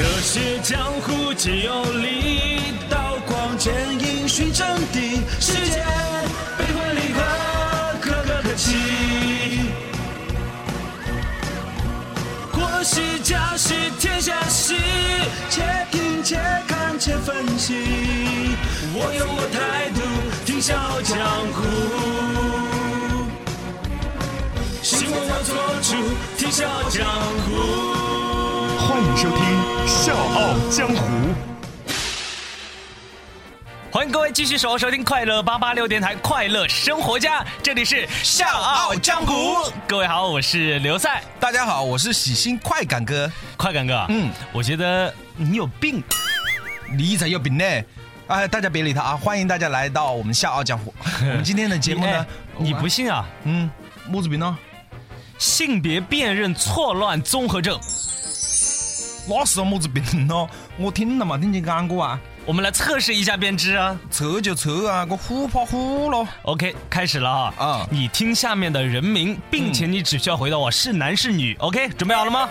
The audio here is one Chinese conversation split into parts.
热血江湖皆有力，刀光剑影寻真谛。世间悲欢离合，可歌可泣。国事家事天下事，且听且看且分析。我有我态度，听笑傲江湖。新闻我做主，听笑傲江湖。欢迎收听《笑傲江湖》。欢迎各位继续守候收听快乐八八六电台快乐生活家，这里是笑傲江湖。各位好，我是刘赛，大家好，我是喜新快感哥。快感哥。嗯，我觉得你有病。你才有病呢！哎，大家别理他啊！欢迎大家来到我们笑傲江湖。我们今天的节目呢哎，你不信啊？嗯，木子病呢？性别辨认错乱综合症。哪是么子病咯？我听了嘛，听你讲过啊。我们来测试一下便知啊。测就测啊，我虎怕虎咯。OK，开始了哈。啊你听下面的人名，并且你只需要回答我是男是女。OK，准备好了吗？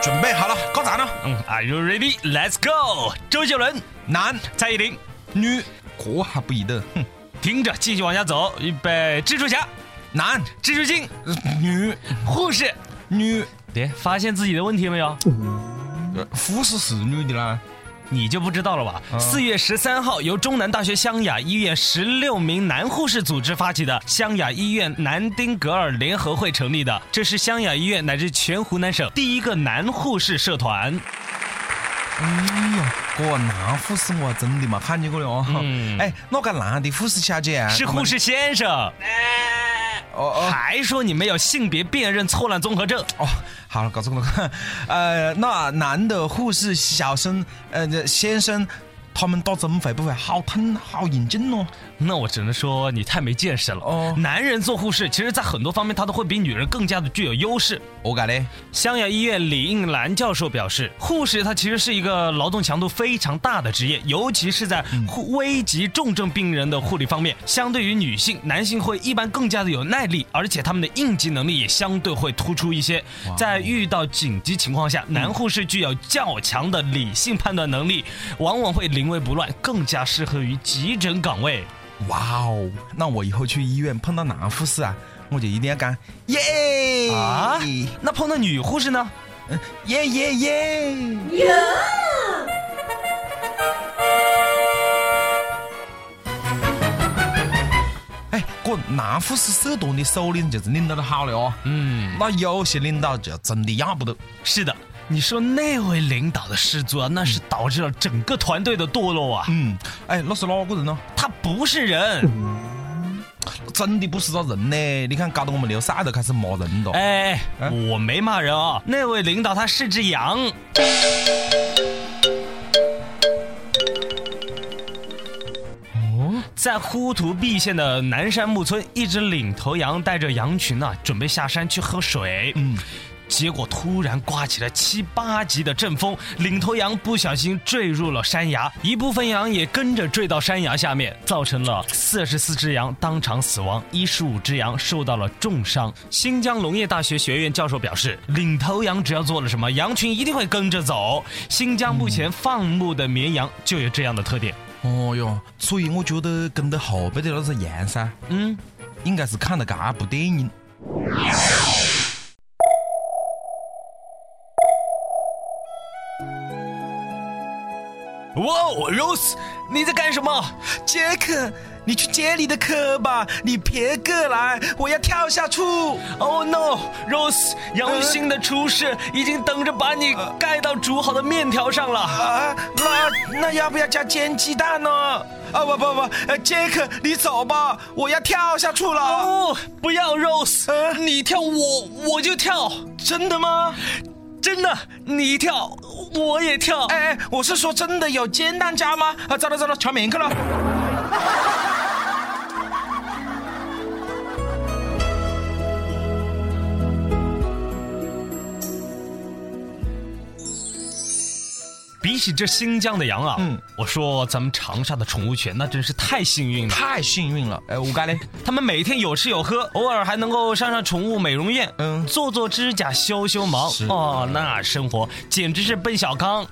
准备好了，搞咋呢？嗯，Are you ready? Let's go！周杰伦、男、蔡依林，女，这还不一定。哼，听着，继续往下走。预备，蜘蛛侠、男、蜘蛛精、呃女、护士。女，对，发现自己的问题没有？呃护士是女的啦。你就不知道了吧？四、月十三号，由中南大学湘雅医院十六名男护士组织发起的湘雅医院南丁格尔联合会成立的，这是湘雅医院乃至全湖南省第一个男护士社团。哎呀，这男护士我还真的嘛看见过的哦。嗯哎，那个男的护士小姐啊？是护士先生。哦哦还说你没有性别辨认错乱综合症？哦，好了，搞错了。呃，那男的护士小生，呃，这先生，他们打针会不会好疼、好认真哦？那我只能说你太没见识了。哦男人做护士，其实在很多方面他都会比女人更加的具有优势。我改嘞，湘雅医院李应兰教授表示，护士他其实是一个劳动强度非常大的职业，尤其是在护危急重症病人的护理方面，相对于女性，男性会一般更加的有耐力，而且他们的应急能力也相对会突出一些。在遇到紧急情况下，男护士具有较强的理性判断能力，往往会临危不乱，更加适合于急诊岗位。哇哦，那我以后去医院碰到男护士啊，我就一定要干耶啊，那碰到女护士呢？耶耶耶！哎，这男护士社团的首领就是领导的好了哦。嗯，那有些领导就真的要不得。是的，你说那位领导的失足啊，那是导致了整个团队的堕落啊。嗯，哎，那是哪个人呢？他不是人，真的不是个人呢！你看，搞得我们刘赛都开始骂人了。哎，哎我没骂人啊，那位领导他是只羊。哦在呼图壁县的南山木村，一只领头羊带着羊群啊，准备下山去喝水。嗯，结果突然刮起了七八级的阵风，领头羊不小心坠入了山崖，一部分羊也跟着坠到山崖下面，造成了四十四只羊当场死亡，一十五只羊受到了重伤。新疆农业大学学院教授表示，领头羊只要做了什么，羊群一定会跟着走。新疆目前放牧的绵羊就有这样的特点。哦哟，所以我觉得跟得后背的那只羊噻，嗯，应该是看了这部电影。哇，Rose，你在干什么？杰克，你去接你的课吧，你别过来，我要跳下去。Oh no，Rose，杨新的厨师已经等着把你盖到煮好的面条上了。啊，那那要不要加煎鸡蛋呢？啊不不不，呃，杰克，你走吧，我要跳下去了。哦，不要，Rose，、呃你跳我我就跳，真的吗？真的，你跳我也跳。哎哎，我是说真的有煎蛋家吗？啊，糟了糟了，全面去了。比起这新疆的羊啊，嗯我说咱们长沙的宠物犬那真是太幸运了。太幸运了。哎，我干嘞，他们每天有吃有喝，偶尔还能够上上宠物美容院，嗯做做指甲、修修毛。哦，那生活简直是奔小康。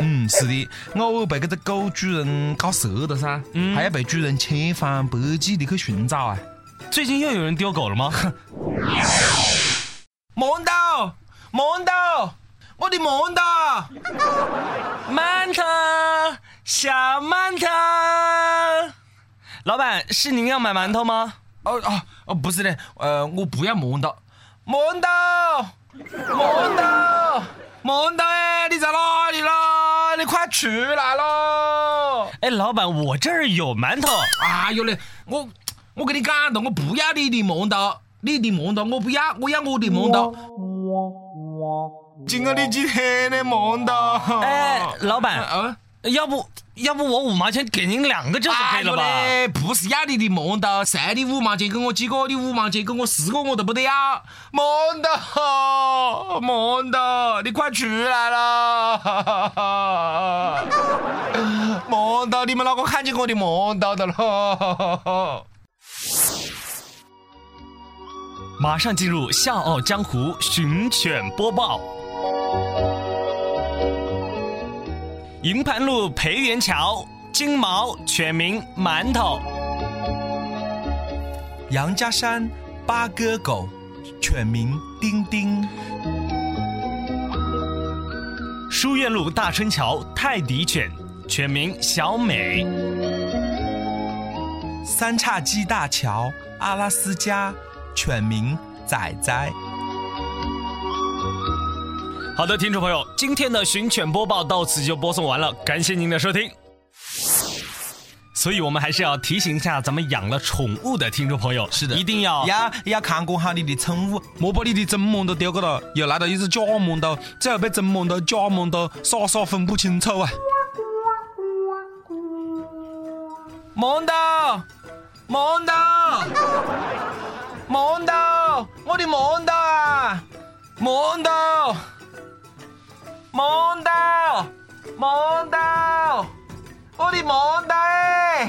嗯，是的，偶尔被这个狗主人搞折了噻，嗯还要被主人千方百计的去寻找啊。最近又有人丢狗了吗？馒头，馒头，我的馒头。馒头，小馒头。老板，是您要买馒头吗？哦哦哦，不是的，呃，我不要馒头，馒头，馒头，馒头哎，你在哪里啦？你快出来喽！哎，老板，我这儿有馒头。哎呦嘞，我我跟你讲的，我不要你的馒头，你的馒头我不要，我要我的馒头。今个你几天的馒头？哎，老板，啊。要不要不我五毛钱给您两个，这就可以了吧？哎，不是要你的馒头，谁的五毛钱给我几个？你五毛钱给我十个我都不得要。馒头，馒头，你快出来了！馒头，你们哪个看见我的馒头的了？马上进入《笑傲江湖》寻犬播报。营盘路培元桥，金毛犬名馒头。杨家山八哥狗，犬名丁丁。书院路大春桥泰迪犬，犬名小美。三叉戟大桥阿拉斯加，犬名仔仔。好的，听众朋友，今天的寻犬播报到此就播送完了，感谢您的收听。所以，我们还是要提醒一下咱们养了宠物的听众朋友，是的一定要要要看管好你的宠物，莫把你的真馒头丢个了，又来了一只假馒头，最后被真馒头、假馒头傻傻分不清楚啊！馒头，馒头，馒头，我的馒头啊！馒头，馒头，馒头，我的馒头哎！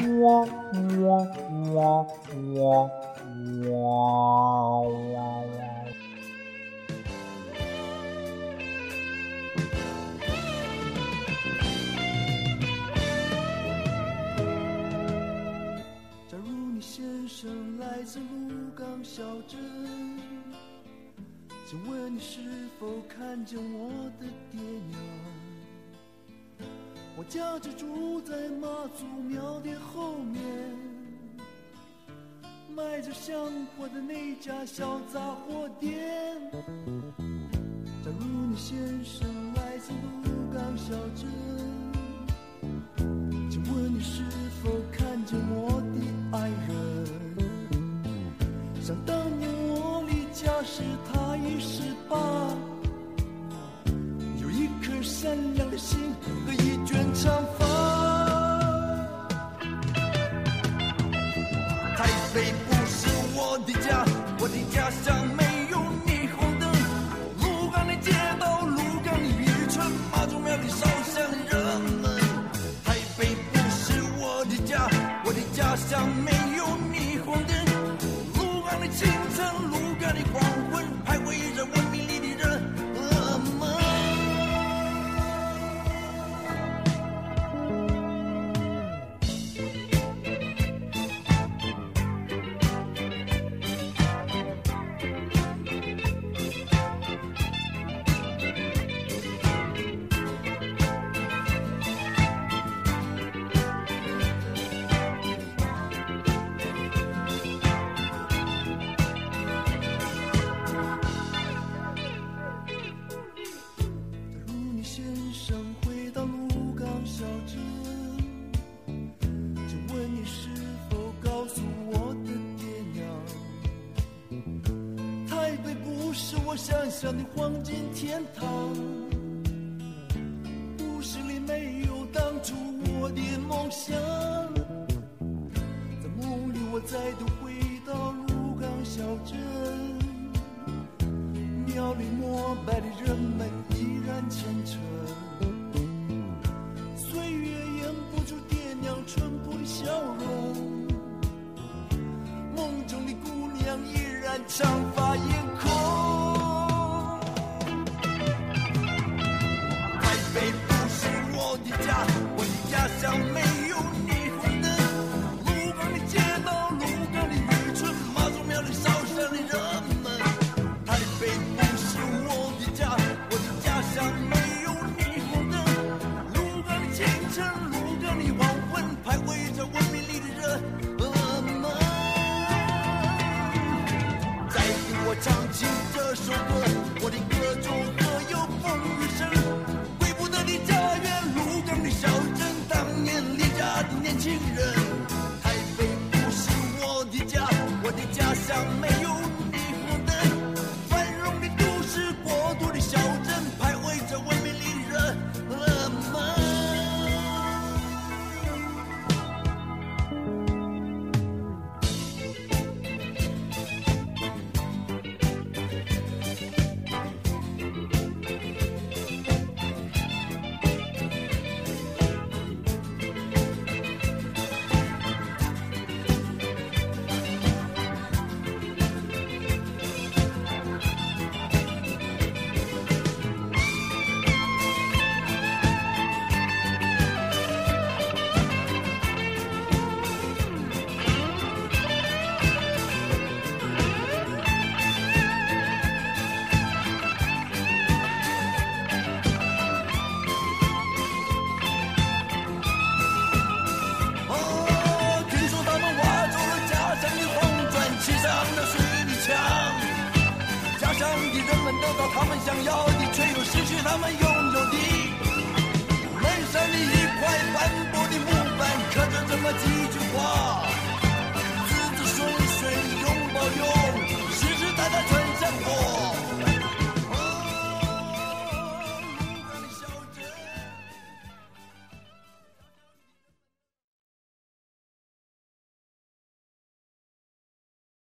假如你先生来自鹿港小镇，请问你是否看见我的爹娘？我家就住在妈祖庙的后面，卖着香火的那家小杂货店。我上的黄金天堂故事里没有当初我的梦想在梦里我再度回到鹿港小镇庙里膜拜的人们依然虔诚岁月掩不住爹娘淳朴的笑容梦中的姑娘依然长发。又失